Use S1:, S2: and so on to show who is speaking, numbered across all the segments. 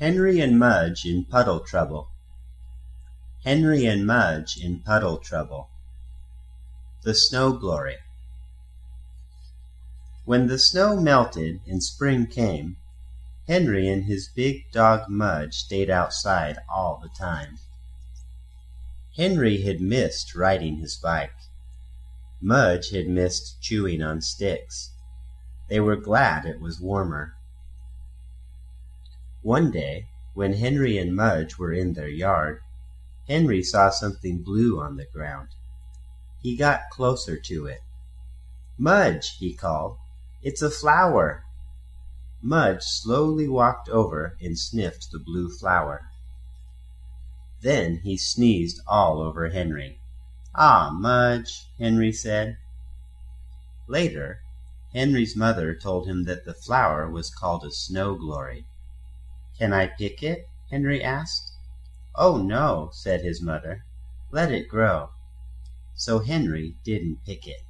S1: Henry and Mudge in Puddle Trouble Henry and Mudge in Puddle Trouble The Snow Glory When the snow melted and spring came, Henry and his big dog Mudge stayed outside all the time. Henry had missed riding his bike. Mudge had missed chewing on sticks. They were glad it was warmer. One day, when Henry and Mudge were in their yard, Henry saw something blue on the ground. He got closer to it. "Mudge!" he called. "It's a flower!" Mudge slowly walked over and sniffed the blue flower. Then he sneezed all over Henry. "Ah, Mudge!" Henry said. Later, Henry's mother told him that the flower was called a snow glory. "Can I pick it?" Henry asked. "Oh, no," said his mother. "Let it grow." So Henry didn't pick it.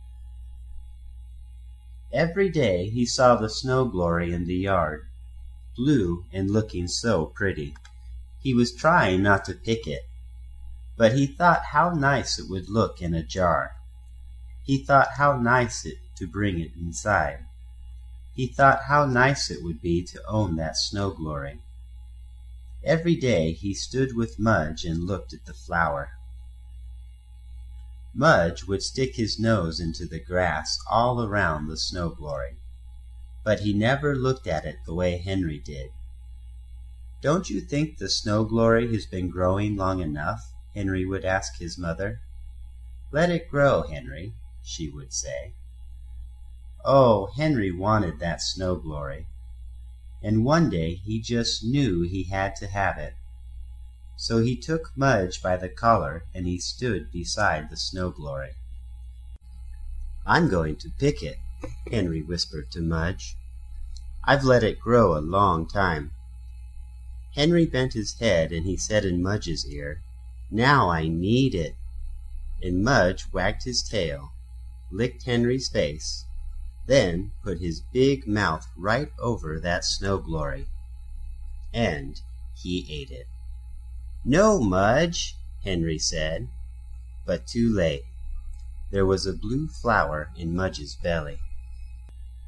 S1: Every day he saw the snow glory in the yard, blue and looking so pretty. He was trying not to pick it, but he thought how nice it would look in a jar. He thought how nice it to bring it inside. He thought how nice it would be to own that snow glory. Every day he stood with Mudge and looked at the flower. Mudge would stick his nose into the grass all around the snow glory, but he never looked at it the way Henry did. "Don't you think the snow glory has been growing long enough?" Henry would ask his mother. "Let it grow, Henry," she would say. Oh, Henry wanted that snow glory and one day he just knew he had to have it. So he took Mudge by the collar and he stood beside the snow glory. "I'm going to pick it," Henry whispered to Mudge. "I've let it grow a long time." Henry bent his head and he said in Mudge's ear, "Now I need it." And Mudge wagged his tail, licked Henry's face, then put his big mouth right over that snow glory. And he ate it. "No, Mudge!" Henry said. But too late. There was a blue flower in Mudge's belly.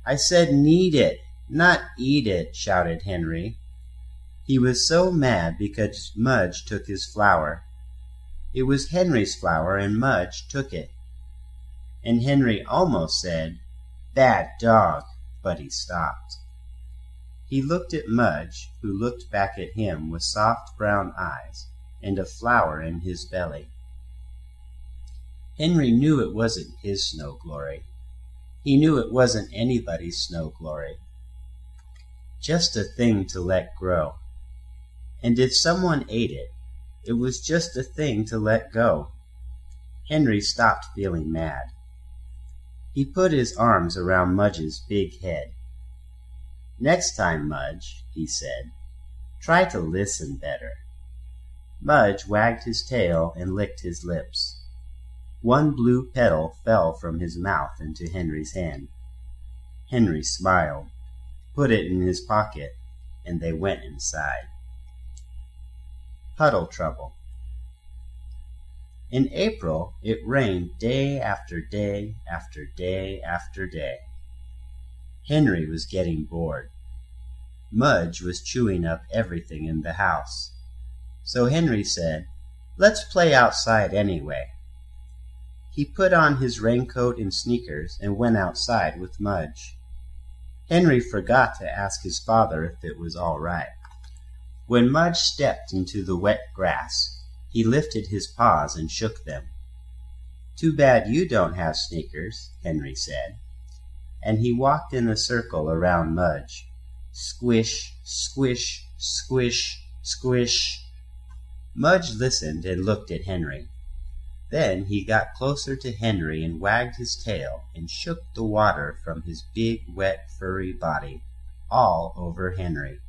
S1: "I said need it, not eat it!" shouted Henry. He was so mad because Mudge took his flower. It was Henry's flower and Mudge took it. And Henry almost said, Bad dog!" but he stopped. He looked at Mudge, who looked back at him with soft brown eyes and a flower in his belly. Henry knew it wasn't his snow glory. He knew it wasn't anybody's snow glory. Just a thing to let grow. And if someone ate it, it was just a thing to let go. Henry stopped feeling mad. He put his arms around Mudge's big head. "Next time, Mudge," he said, "try to listen better." Mudge wagged his tail and licked his lips. One blue petal fell from his mouth into Henry's hand. Henry smiled, put it in his pocket, and they went inside. Puddle Trouble in April it rained day after day after day after day. Henry was getting bored. Mudge was chewing up everything in the house. So Henry said, "Let's play outside anyway." He put on his raincoat and sneakers and went outside with Mudge. Henry forgot to ask his father if it was all right. When Mudge stepped into the wet grass, he lifted his paws and shook them. "Too bad you don't have sneakers," Henry said. And he walked in a circle around Mudge. Squish, squish, squish, squish. Mudge listened and looked at Henry. Then he got closer to Henry and wagged his tail and shook the water from his big, wet, furry body all over Henry.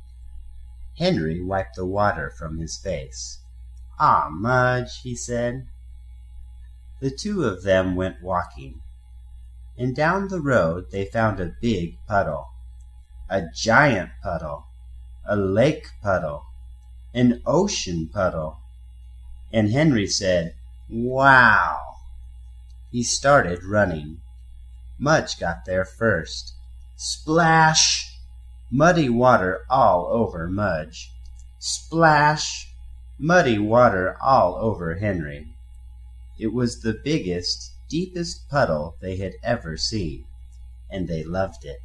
S1: Henry wiped the water from his face. "Ah, Mudge," he said. The two of them went walking, and down the road they found a big puddle. A giant puddle. A lake puddle. an ocean puddle. And Henry said, Wow! He started running. Mudge got there first. Splash! Muddy water all over Mudge. Splash! Muddy water all over Henry. It was the biggest, deepest puddle they had ever seen, and they loved it.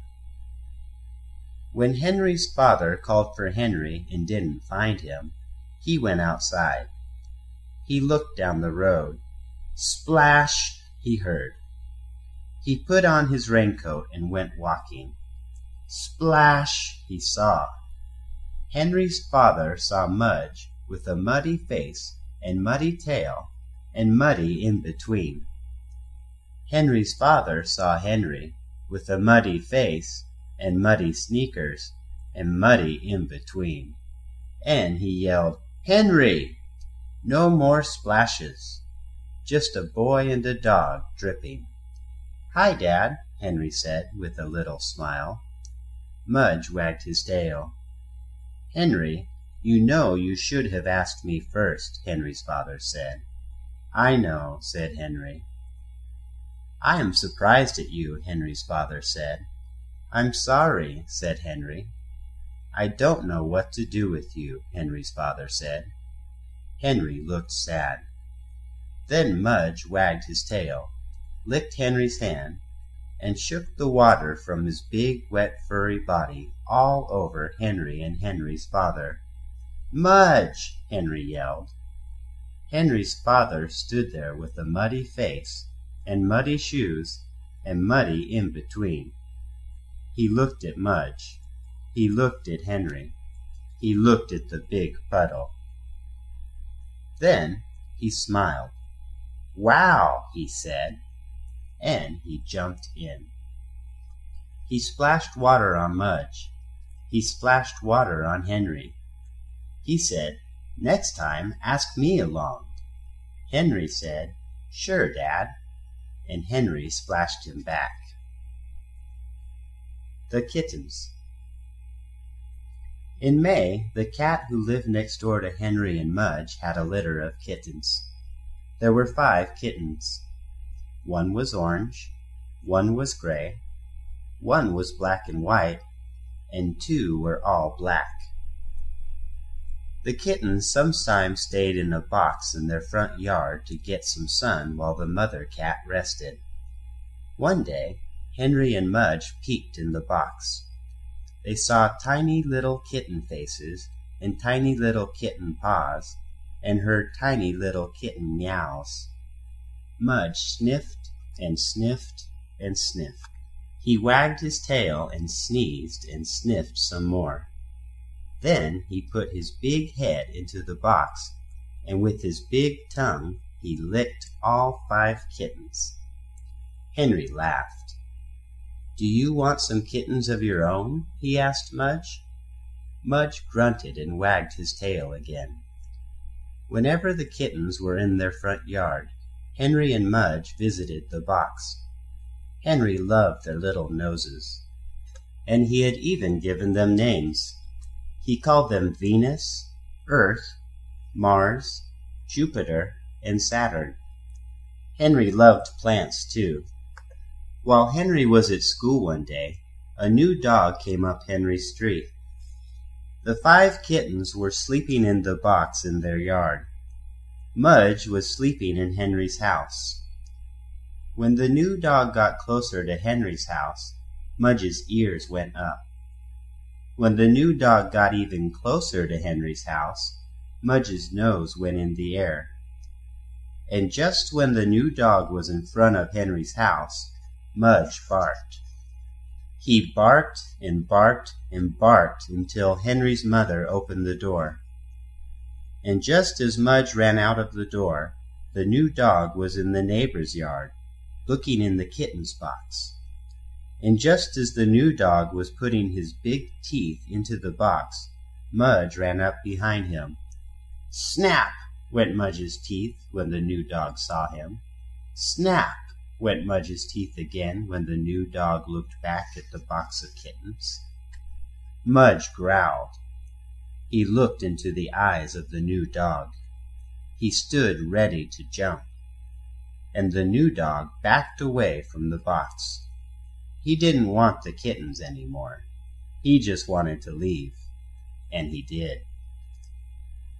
S1: When Henry's father called for Henry and didn't find him, he went outside. He looked down the road. Splash! he heard. He put on his raincoat and went walking. Splash! he saw. Henry's father saw Mudge with a muddy face and muddy tail and muddy in between. Henry's father saw Henry with a muddy face and muddy sneakers and muddy in between. And he yelled, Henry! No more splashes. Just a boy and a dog dripping. Hi, Dad, Henry said with a little smile. Mudge wagged his tail. Henry, you know you should have asked me first, Henry's father said. I know, said Henry. I am surprised at you, Henry's father said. I'm sorry, said Henry. I don't know what to do with you, Henry's father said. Henry looked sad. Then Mudge wagged his tail, licked Henry's hand, and shook the water from his big, wet, furry body all over Henry and Henry's father. Mudge! Henry yelled. Henry's father stood there with a muddy face and muddy shoes and muddy in between. He looked at Mudge. He looked at Henry. He looked at the big puddle. Then he smiled. Wow, he said, and he jumped in. He splashed water on Mudge. He splashed water on Henry. He said, Next time ask me along. Henry said, Sure, Dad, and Henry splashed him back. The Kittens In May the cat who lived next door to Henry and Mudge had a litter of kittens. There were five kittens. One was orange, one was gray, one was black and white, and two were all black. The kittens sometimes stayed in a box in their front yard to get some sun while the mother cat rested. One day Henry and Mudge peeked in the box. They saw tiny little kitten faces and tiny little kitten paws, and heard tiny little kitten meows. Mudge sniffed and sniffed and sniffed. He wagged his tail and sneezed and sniffed some more. Then he put his big head into the box, and with his big tongue he licked all five kittens. Henry laughed. "Do you want some kittens of your own?" he asked Mudge. Mudge grunted and wagged his tail again. Whenever the kittens were in their front yard, Henry and Mudge visited the box. Henry loved their little noses, and he had even given them names. He called them Venus, Earth, Mars, Jupiter, and Saturn. Henry loved plants, too. While Henry was at school one day, a new dog came up Henry Street. The five kittens were sleeping in the box in their yard. Mudge was sleeping in Henry's house. When the new dog got closer to Henry's house, Mudge's ears went up. When the new dog got even closer to Henry's house, Mudge's nose went in the air. And just when the new dog was in front of Henry's house, Mudge barked. He barked and barked and barked until Henry's mother opened the door. And just as Mudge ran out of the door, the new dog was in the neighbor's yard, looking in the kitten's box. And just as the new dog was putting his big teeth into the box, Mudge ran up behind him. Snap! went Mudge's teeth when the new dog saw him. Snap! went Mudge's teeth again when the new dog looked back at the box of kittens. Mudge growled. He looked into the eyes of the new dog. He stood ready to jump. And the new dog backed away from the box. He didn't want the kittens any more. He just wanted to leave. And he did.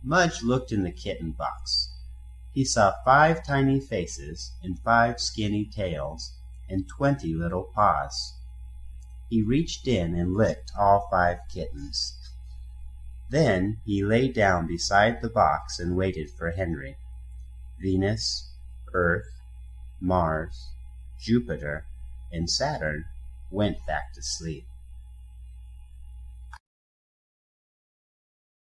S1: Mudge looked in the kitten box. He saw five tiny faces and five skinny tails and twenty little paws. He reached in and licked all five kittens. Then he lay down beside the box and waited for Henry. Venus, Earth, Mars, Jupiter, and Saturn went back to sleep.